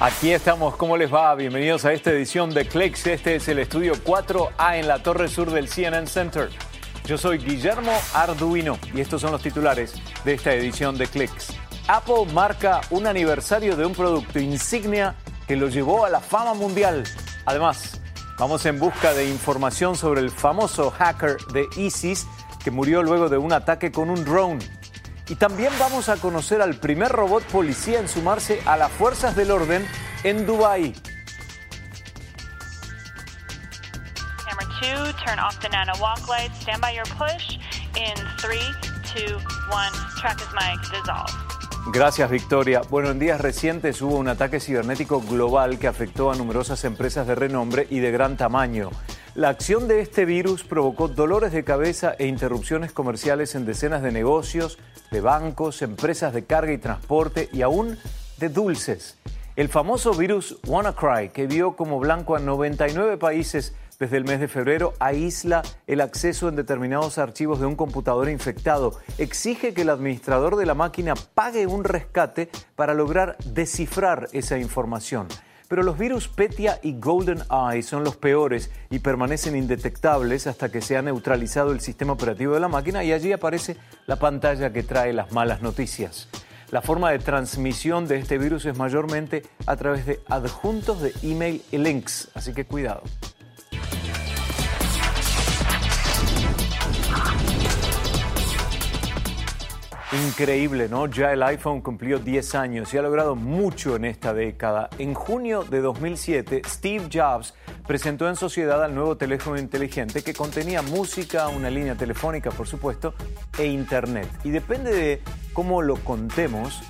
Aquí estamos, ¿cómo les va? Bienvenidos a esta edición de Clicks. Este es el estudio 4A en la torre sur del CNN Center. Yo soy Guillermo Arduino y estos son los titulares de esta edición de Clicks. Apple marca un aniversario de un producto insignia que lo llevó a la fama mundial. Además, vamos en busca de información sobre el famoso hacker de ISIS que murió luego de un ataque con un drone. Y también vamos a conocer al primer robot policía en sumarse a las fuerzas del orden en Dubái. Camera 2, turn off the nano walk lights, stand by your push in 3, 2, 1, track as mic, dissolve. Gracias, Victoria. Bueno, en días recientes hubo un ataque cibernético global que afectó a numerosas empresas de renombre y de gran tamaño. La acción de este virus provocó dolores de cabeza e interrupciones comerciales en decenas de negocios, de bancos, empresas de carga y transporte y aún de dulces. El famoso virus WannaCry, que vio como blanco a 99 países desde el mes de febrero, aísla el acceso en determinados archivos de un computador infectado. Exige que el administrador de la máquina pague un rescate para lograr descifrar esa información. Pero los virus Petia y Golden Eye son los peores y permanecen indetectables hasta que se ha neutralizado el sistema operativo de la máquina y allí aparece la pantalla que trae las malas noticias. La forma de transmisión de este virus es mayormente a través de adjuntos de email y links, así que cuidado. Increíble, ¿no? Ya el iPhone cumplió 10 años y ha logrado mucho en esta década. En junio de 2007, Steve Jobs presentó en sociedad al nuevo teléfono inteligente que contenía música, una línea telefónica, por supuesto, e internet. Y depende de cómo lo contemos,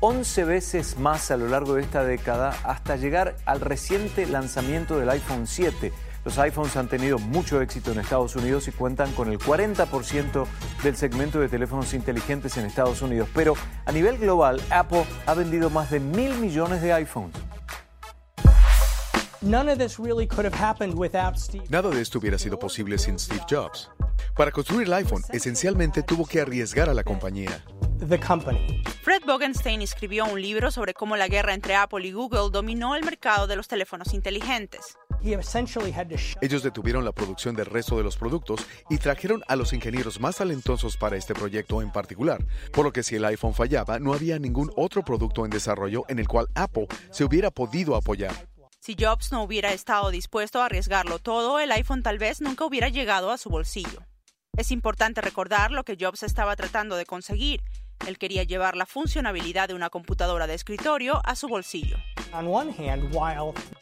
11 veces más a lo largo de esta década hasta llegar al reciente lanzamiento del iPhone 7 los iPhones han tenido mucho éxito en Estados Unidos y cuentan con el 40% del segmento de teléfonos inteligentes en Estados Unidos. Pero a nivel global, Apple ha vendido más de mil millones de iPhones. Nada de esto hubiera sido posible sin Steve Jobs. Para construir el iPhone, esencialmente tuvo que arriesgar a la compañía. Fred Bogenstein escribió un libro sobre cómo la guerra entre Apple y Google dominó el mercado de los teléfonos inteligentes. Ellos detuvieron la producción del resto de los productos y trajeron a los ingenieros más talentosos para este proyecto en particular, por lo que si el iPhone fallaba, no había ningún otro producto en desarrollo en el cual Apple se hubiera podido apoyar. Si Jobs no hubiera estado dispuesto a arriesgarlo todo, el iPhone tal vez nunca hubiera llegado a su bolsillo. Es importante recordar lo que Jobs estaba tratando de conseguir, él quería llevar la funcionalidad de una computadora de escritorio a su bolsillo.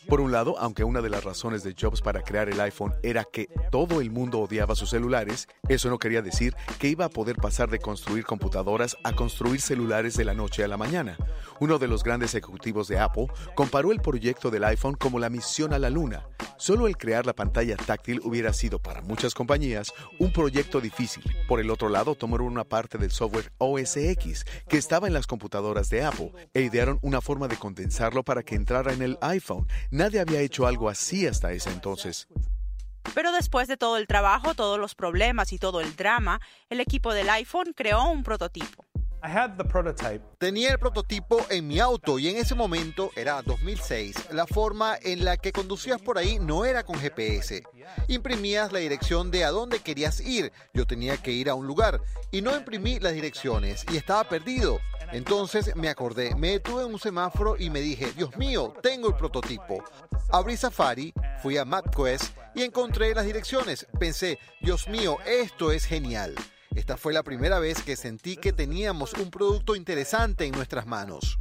Por un lado, aunque una de las razones de Jobs para crear el iPhone era que todo el mundo odiaba sus celulares, eso no quería decir que iba a poder pasar de construir computadoras a construir celulares de la noche a la mañana. Uno de los grandes ejecutivos de Apple comparó el proyecto del iPhone como la misión a la luna. Solo el crear la pantalla táctil hubiera sido para muchas compañías un proyecto difícil. Por el otro lado, tomaron una parte del software OS X que estaba en las computadoras de Apple e idearon una forma de condensarlo para que entrara en el iPhone. Nadie había hecho algo así hasta ese entonces. Pero después de todo el trabajo, todos los problemas y todo el drama, el equipo del iPhone creó un prototipo. Tenía el prototipo en mi auto y en ese momento, era 2006, la forma en la que conducías por ahí no era con GPS. Imprimías la dirección de a dónde querías ir. Yo tenía que ir a un lugar y no imprimí las direcciones y estaba perdido. Entonces me acordé, me detuve en un semáforo y me dije, Dios mío, tengo el prototipo. Abrí Safari, fui a MapQuest y encontré las direcciones. Pensé, Dios mío, esto es genial. Esta fue la primera vez que sentí que teníamos un producto interesante en nuestras manos.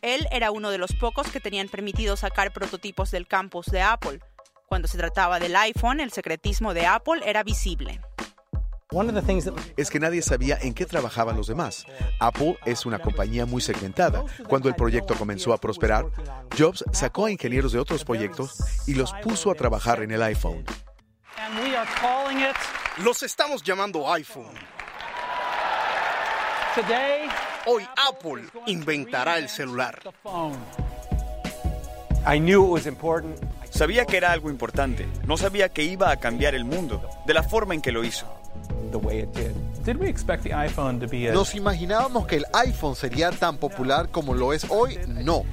Él era uno de los pocos que tenían permitido sacar prototipos del campus de Apple. Cuando se trataba del iPhone, el secretismo de Apple era visible. Es que nadie sabía en qué trabajaban los demás. Apple es una compañía muy segmentada. Cuando el proyecto comenzó a prosperar, Jobs sacó a ingenieros de otros proyectos y los puso a trabajar en el iPhone. Los estamos llamando iPhone. Hoy Apple inventará el celular. Sabía que era algo importante. No sabía que iba a cambiar el mundo de la forma en que lo hizo. ¿Nos imaginábamos que el iPhone sería tan popular como lo es hoy? No.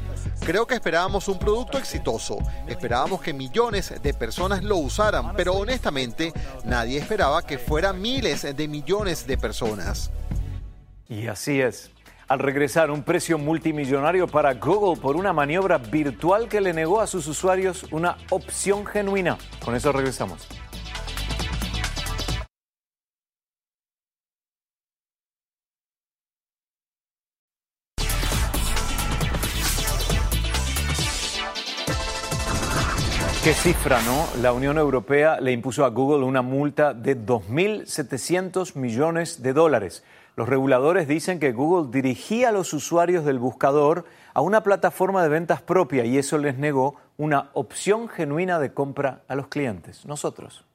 Creo que esperábamos un producto exitoso, esperábamos que millones de personas lo usaran, pero honestamente nadie esperaba que fuera miles de millones de personas. Y así es. Al regresar, un precio multimillonario para Google por una maniobra virtual que le negó a sus usuarios una opción genuina. Con eso regresamos. Qué cifra, ¿no? La Unión Europea le impuso a Google una multa de 2.700 millones de dólares. Los reguladores dicen que Google dirigía a los usuarios del buscador a una plataforma de ventas propia y eso les negó una opción genuina de compra a los clientes, nosotros.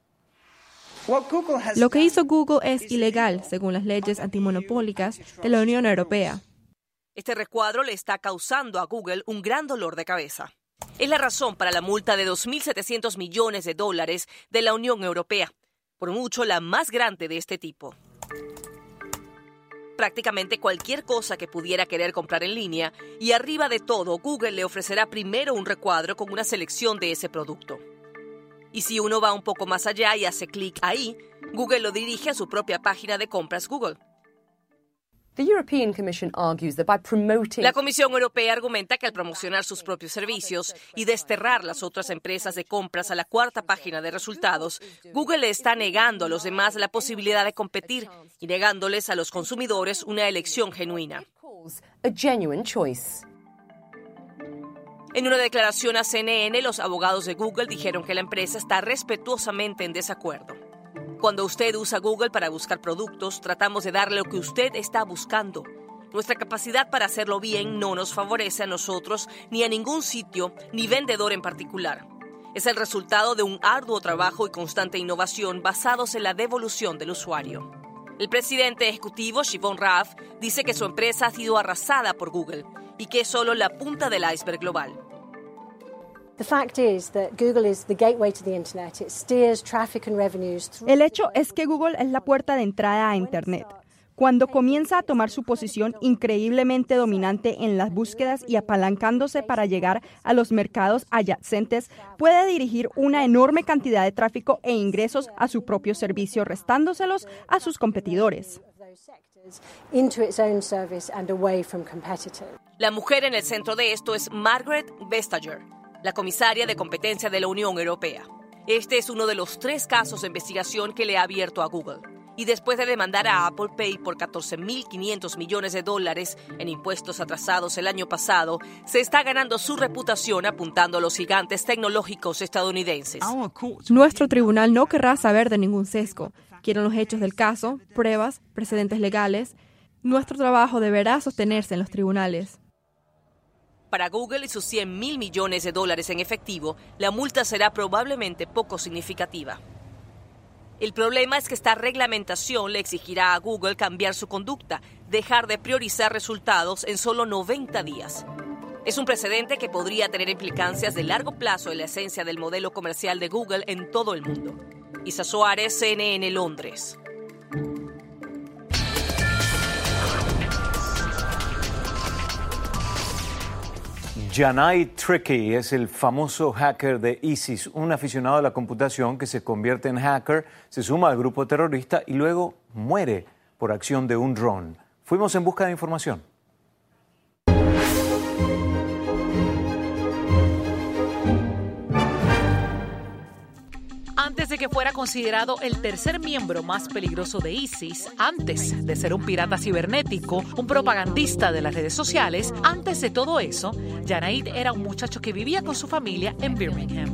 Lo que hizo Google es ilegal, según las leyes antimonopólicas de la Unión Europea. Este recuadro le está causando a Google un gran dolor de cabeza. Es la razón para la multa de 2.700 millones de dólares de la Unión Europea, por mucho la más grande de este tipo. Prácticamente cualquier cosa que pudiera querer comprar en línea y arriba de todo Google le ofrecerá primero un recuadro con una selección de ese producto. Y si uno va un poco más allá y hace clic ahí, Google lo dirige a su propia página de compras Google. La Comisión Europea argumenta que al promocionar sus propios servicios y desterrar las otras empresas de compras a la cuarta página de resultados, Google le está negando a los demás la posibilidad de competir y negándoles a los consumidores una elección genuina. En una declaración a CNN, los abogados de Google dijeron que la empresa está respetuosamente en desacuerdo. Cuando usted usa Google para buscar productos, tratamos de darle lo que usted está buscando. Nuestra capacidad para hacerlo bien no nos favorece a nosotros ni a ningún sitio ni vendedor en particular. Es el resultado de un arduo trabajo y constante innovación basados en la devolución del usuario. El presidente ejecutivo, Shivon Rath, dice que su empresa ha sido arrasada por Google y que es solo la punta del iceberg global. El hecho es que Google es la puerta de entrada a Internet. Cuando comienza a tomar su posición increíblemente dominante en las búsquedas y apalancándose para llegar a los mercados adyacentes, puede dirigir una enorme cantidad de tráfico e ingresos a su propio servicio, restándoselos a sus competidores. La mujer en el centro de esto es Margaret Vestager la comisaria de competencia de la Unión Europea. Este es uno de los tres casos de investigación que le ha abierto a Google. Y después de demandar a Apple Pay por 14.500 millones de dólares en impuestos atrasados el año pasado, se está ganando su reputación apuntando a los gigantes tecnológicos estadounidenses. Nuestro tribunal no querrá saber de ningún sesgo. Quieren los hechos del caso, pruebas, precedentes legales. Nuestro trabajo deberá sostenerse en los tribunales. Para Google y sus 100 mil millones de dólares en efectivo, la multa será probablemente poco significativa. El problema es que esta reglamentación le exigirá a Google cambiar su conducta, dejar de priorizar resultados en solo 90 días. Es un precedente que podría tener implicancias de largo plazo en la esencia del modelo comercial de Google en todo el mundo. Isa Soares, CNN Londres. Janai Tricky es el famoso hacker de ISIS, un aficionado a la computación que se convierte en hacker, se suma al grupo terrorista y luego muere por acción de un dron. Fuimos en busca de información. Que fuera considerado el tercer miembro más peligroso de ISIS, antes de ser un pirata cibernético, un propagandista de las redes sociales, antes de todo eso, Janaid era un muchacho que vivía con su familia en Birmingham.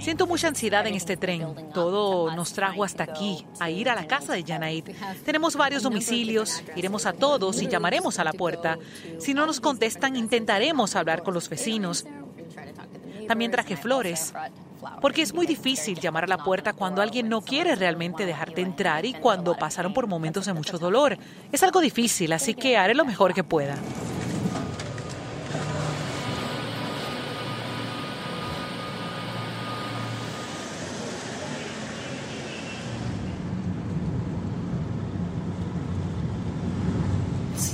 Siento mucha ansiedad en este tren. Todo nos trajo hasta aquí, a ir a la casa de Janaid. Tenemos varios domicilios, iremos a todos y llamaremos a la puerta. Si no nos contestan, intentaremos hablar con los vecinos. También traje flores. Porque es muy difícil llamar a la puerta cuando alguien no quiere realmente dejarte entrar y cuando pasaron por momentos de mucho dolor. Es algo difícil, así que haré lo mejor que pueda.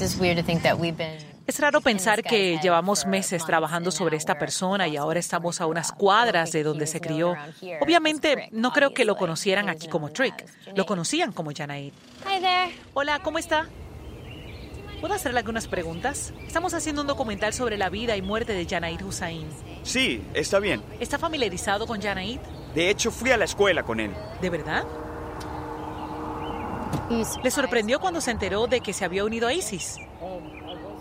Just weird es raro pensar que llevamos meses trabajando sobre esta persona y ahora estamos a unas cuadras de donde se crió. Obviamente, no creo que lo conocieran aquí como Trick. Lo conocían como Janaid. Hola, ¿cómo está? ¿Puedo hacerle algunas preguntas? Estamos haciendo un documental sobre la vida y muerte de Janaid Hussain. Sí, está bien. ¿Está familiarizado con Janaid? De hecho, fui a la escuela con él. ¿De verdad? ¿Le sorprendió cuando se enteró de que se había unido a ISIS?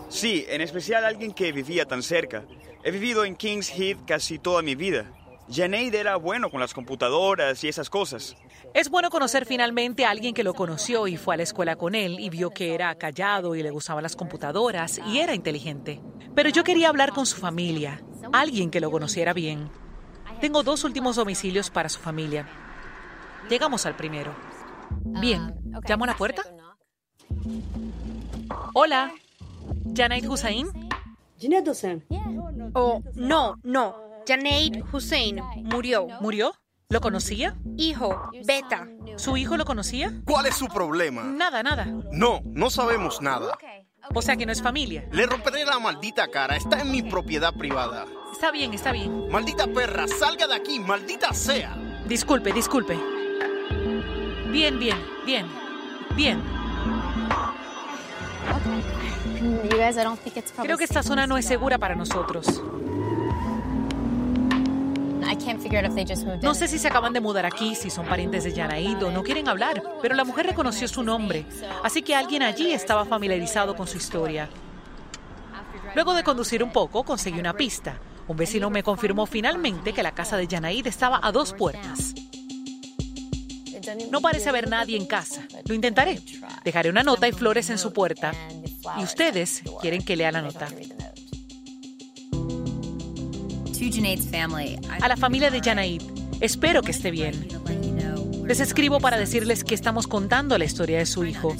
Sí, en especial alguien que vivía tan cerca. He vivido en Kings Heath casi toda mi vida. Janeid era bueno con las computadoras y esas cosas. Es bueno conocer finalmente a alguien que lo conoció y fue a la escuela con él y vio que era callado y le gustaban las computadoras y era inteligente. Pero yo quería hablar con su familia, alguien que lo conociera bien. Tengo dos últimos domicilios para su familia. Llegamos al primero. Bien, ¿llamo a la puerta? Hola, ¿Janaid Hussein? Oh, no, no. Janaid Hussein murió. ¿Murió? ¿Lo conocía? Hijo, Beta. ¿Su hijo lo conocía? ¿Cuál es su problema? Nada, nada. No, no sabemos nada. O sea que no es familia. Le romperé la maldita cara. Está en mi propiedad privada. Está bien, está bien. Maldita perra, salga de aquí, maldita sea. Disculpe, disculpe. Bien, bien, bien, bien. Creo que esta zona no es segura para nosotros. No sé si se acaban de mudar aquí, si son parientes de Yanaid o no quieren hablar, pero la mujer reconoció su nombre, así que alguien allí estaba familiarizado con su historia. Luego de conducir un poco, conseguí una pista. Un vecino me confirmó finalmente que la casa de Yanaid estaba a dos puertas. No parece haber nadie en casa. Lo intentaré. Dejaré una nota y flores en su puerta. Y ustedes quieren que lea la nota. A la familia de Janaid, espero que esté bien. Les escribo para decirles que estamos contando la historia de su hijo.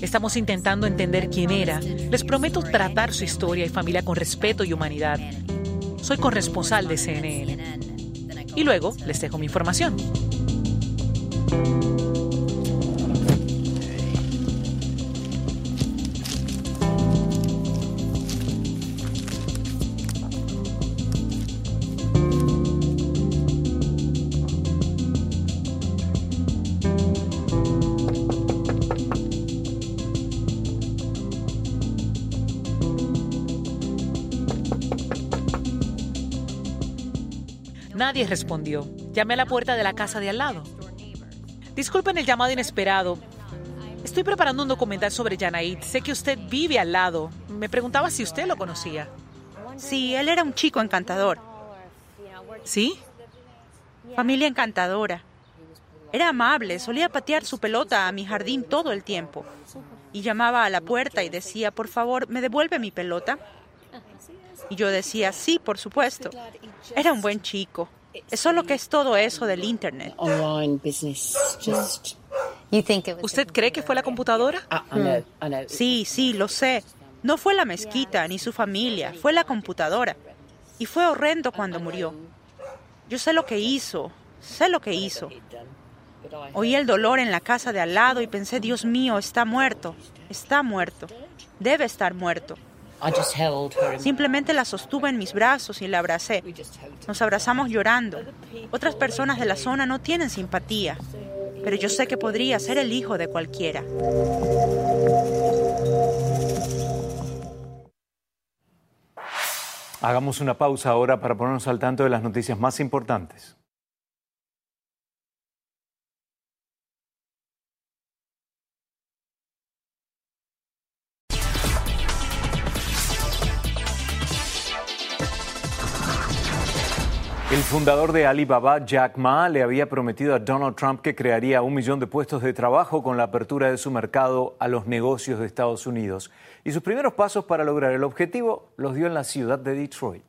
Estamos intentando entender quién era. Les prometo tratar su historia y familia con respeto y humanidad. Soy corresponsal de CNN. Y luego les dejo mi información. Nadie respondió. Llamé a la puerta de la casa de al lado. Disculpen el llamado inesperado. Estoy preparando un documental sobre Janaid. Sé que usted vive al lado. Me preguntaba si usted lo conocía. Sí, él era un chico encantador. ¿Sí? Familia encantadora. Era amable, solía patear su pelota a mi jardín todo el tiempo. Y llamaba a la puerta y decía, por favor, ¿me devuelve mi pelota? Y yo decía, sí, por supuesto. Era un buen chico. Es solo que es todo eso del Internet. ¿Usted cree que fue la computadora? Sí, sí, lo sé. No fue la mezquita ni su familia, fue la computadora. Y fue horrendo cuando murió. Yo sé lo que hizo, sé lo que hizo. Oí el dolor en la casa de al lado y pensé, Dios mío, está muerto, está muerto, debe estar muerto. Simplemente la sostuve en mis brazos y la abracé. Nos abrazamos llorando. Otras personas de la zona no tienen simpatía, pero yo sé que podría ser el hijo de cualquiera. Hagamos una pausa ahora para ponernos al tanto de las noticias más importantes. Fundador de Alibaba, Jack Ma, le había prometido a Donald Trump que crearía un millón de puestos de trabajo con la apertura de su mercado a los negocios de Estados Unidos. Y sus primeros pasos para lograr el objetivo los dio en la ciudad de Detroit.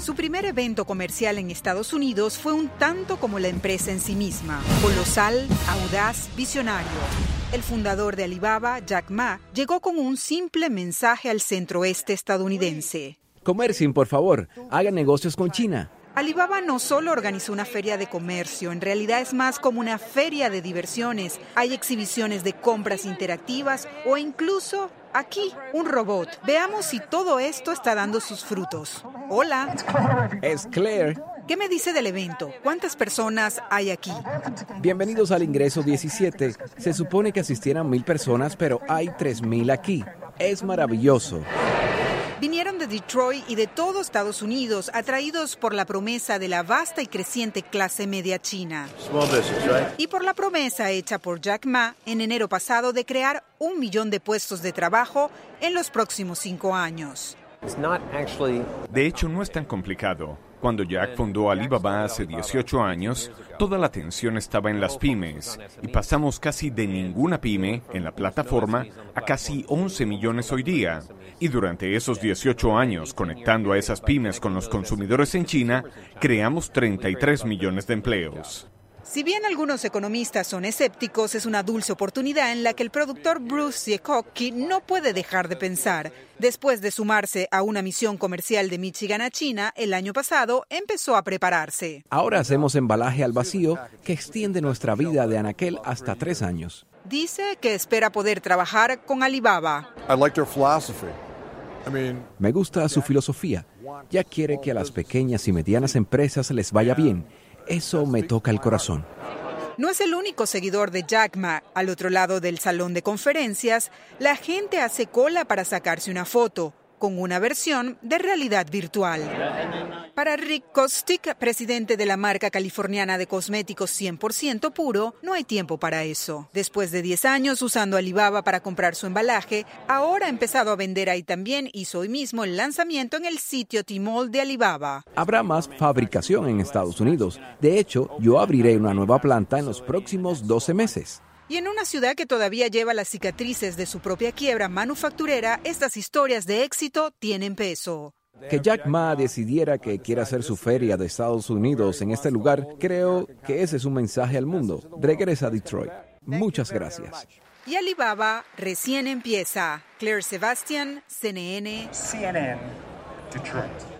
Su primer evento comercial en Estados Unidos fue un tanto como la empresa en sí misma, colosal, audaz, visionario. El fundador de Alibaba, Jack Ma, llegó con un simple mensaje al centroeste estadounidense. Comercien, por favor, hagan negocios con China. Alibaba no solo organizó una feria de comercio, en realidad es más como una feria de diversiones. Hay exhibiciones de compras interactivas o incluso aquí un robot. Veamos si todo esto está dando sus frutos. Hola. Es Claire. ¿Qué me dice del evento? ¿Cuántas personas hay aquí? Bienvenidos al ingreso 17. Se supone que asistieran mil personas, pero hay tres mil aquí. Es maravilloso. Vinieron de Detroit y de todo Estados Unidos, atraídos por la promesa de la vasta y creciente clase media china. Y por la promesa hecha por Jack Ma en enero pasado de crear un millón de puestos de trabajo en los próximos cinco años. De hecho, no es tan complicado. Cuando Jack fundó Alibaba hace 18 años, toda la atención estaba en las pymes y pasamos casi de ninguna pyme en la plataforma a casi 11 millones hoy día. Y durante esos 18 años, conectando a esas pymes con los consumidores en China, creamos 33 millones de empleos. Si bien algunos economistas son escépticos, es una dulce oportunidad en la que el productor Bruce Siekocki no puede dejar de pensar. Después de sumarse a una misión comercial de Michigan a China el año pasado, empezó a prepararse. Ahora hacemos embalaje al vacío que extiende nuestra vida de anaquel hasta tres años. Dice que espera poder trabajar con Alibaba. Me gusta su filosofía. Ya quiere que a las pequeñas y medianas empresas les vaya bien eso me toca el corazón. No es el único seguidor de Jack Ma. Al otro lado del salón de conferencias, la gente hace cola para sacarse una foto con una versión de realidad virtual. Para Rick Kostick, presidente de la marca californiana de cosméticos 100% puro, no hay tiempo para eso. Después de 10 años usando Alibaba para comprar su embalaje, ahora ha empezado a vender ahí también hizo hoy mismo el lanzamiento en el sitio Tmall de Alibaba. Habrá más fabricación en Estados Unidos. De hecho, yo abriré una nueva planta en los próximos 12 meses. Y en una ciudad que todavía lleva las cicatrices de su propia quiebra manufacturera, estas historias de éxito tienen peso. Que Jack Ma decidiera que quiere hacer su feria de Estados Unidos en este lugar, creo que ese es un mensaje al mundo. Regresa a Detroit. Muchas gracias. Y Alibaba recién empieza. Claire Sebastian, CNN. CNN, Detroit.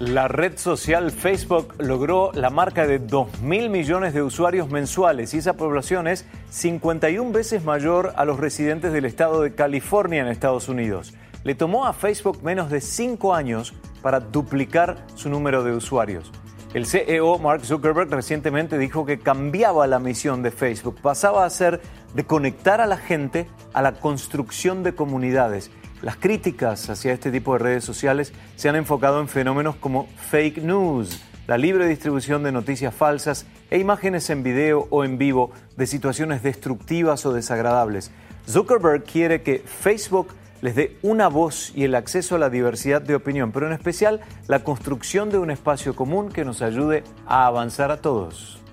La red social Facebook logró la marca de 2 mil millones de usuarios mensuales y esa población es 51 veces mayor a los residentes del estado de California en Estados Unidos. Le tomó a Facebook menos de 5 años para duplicar su número de usuarios. El CEO Mark Zuckerberg recientemente dijo que cambiaba la misión de Facebook, pasaba a ser de conectar a la gente a la construcción de comunidades las críticas hacia este tipo de redes sociales se han enfocado en fenómenos como fake news, la libre distribución de noticias falsas e imágenes en video o en vivo de situaciones destructivas o desagradables. Zuckerberg quiere que Facebook les dé una voz y el acceso a la diversidad de opinión, pero en especial la construcción de un espacio común que nos ayude a avanzar a todos.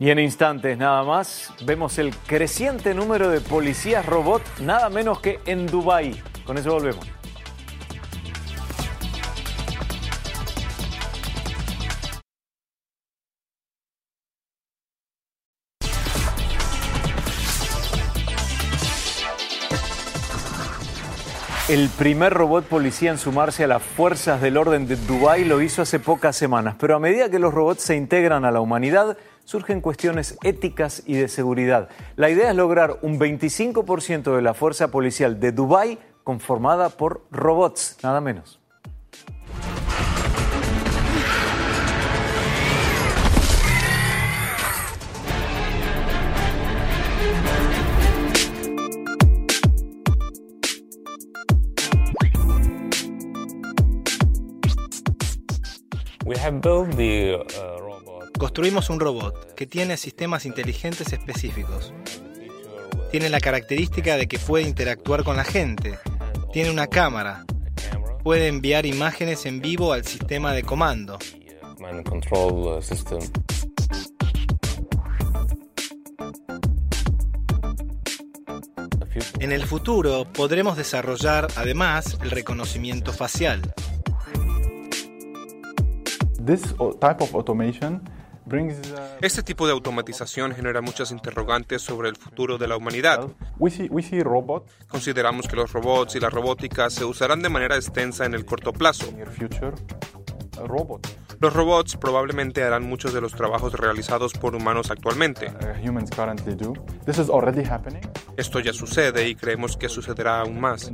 Y en instantes nada más vemos el creciente número de policías robot, nada menos que en Dubái. Con eso volvemos. El primer robot policía en sumarse a las fuerzas del orden de Dubái lo hizo hace pocas semanas, pero a medida que los robots se integran a la humanidad, surgen cuestiones éticas y de seguridad. La idea es lograr un 25% de la fuerza policial de Dubái conformada por robots, nada menos. We have built the, uh, Construimos un robot que tiene sistemas inteligentes específicos. Tiene la característica de que puede interactuar con la gente. Tiene una cámara. Puede enviar imágenes en vivo al sistema de comando. En el futuro podremos desarrollar además el reconocimiento facial. Este tipo de automatización genera muchas interrogantes sobre el futuro de la humanidad. Consideramos que los robots y la robótica se usarán de manera extensa en el corto plazo. Los robots probablemente harán muchos de los trabajos realizados por humanos actualmente. Esto ya sucede y creemos que sucederá aún más.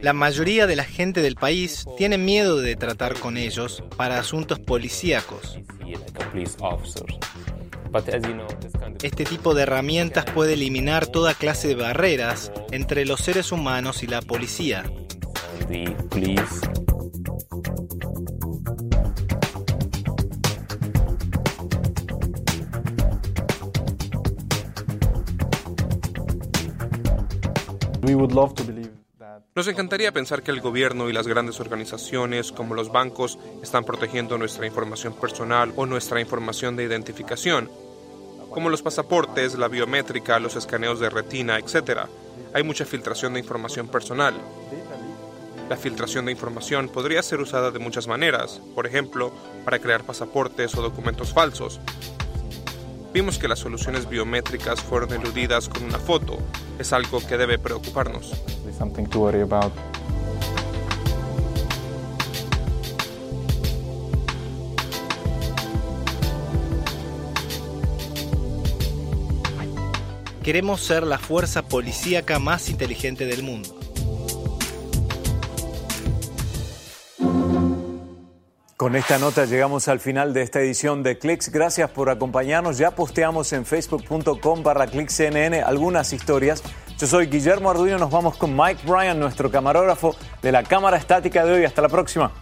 La mayoría de la gente del país tiene miedo de tratar con ellos para asuntos policíacos. Este tipo de herramientas puede eliminar toda clase de barreras entre los seres humanos y la policía. Nos encantaría pensar que el gobierno y las grandes organizaciones como los bancos están protegiendo nuestra información personal o nuestra información de identificación, como los pasaportes, la biométrica, los escaneos de retina, etc. Hay mucha filtración de información personal. La filtración de información podría ser usada de muchas maneras, por ejemplo, para crear pasaportes o documentos falsos, Vimos que las soluciones biométricas fueron eludidas con una foto. Es algo que debe preocuparnos. Queremos ser la fuerza policíaca más inteligente del mundo. Con esta nota llegamos al final de esta edición de Clicks. Gracias por acompañarnos. Ya posteamos en facebook.com barra ClicksCNN algunas historias. Yo soy Guillermo Arduino. Nos vamos con Mike Bryan, nuestro camarógrafo de la cámara estática de hoy. Hasta la próxima.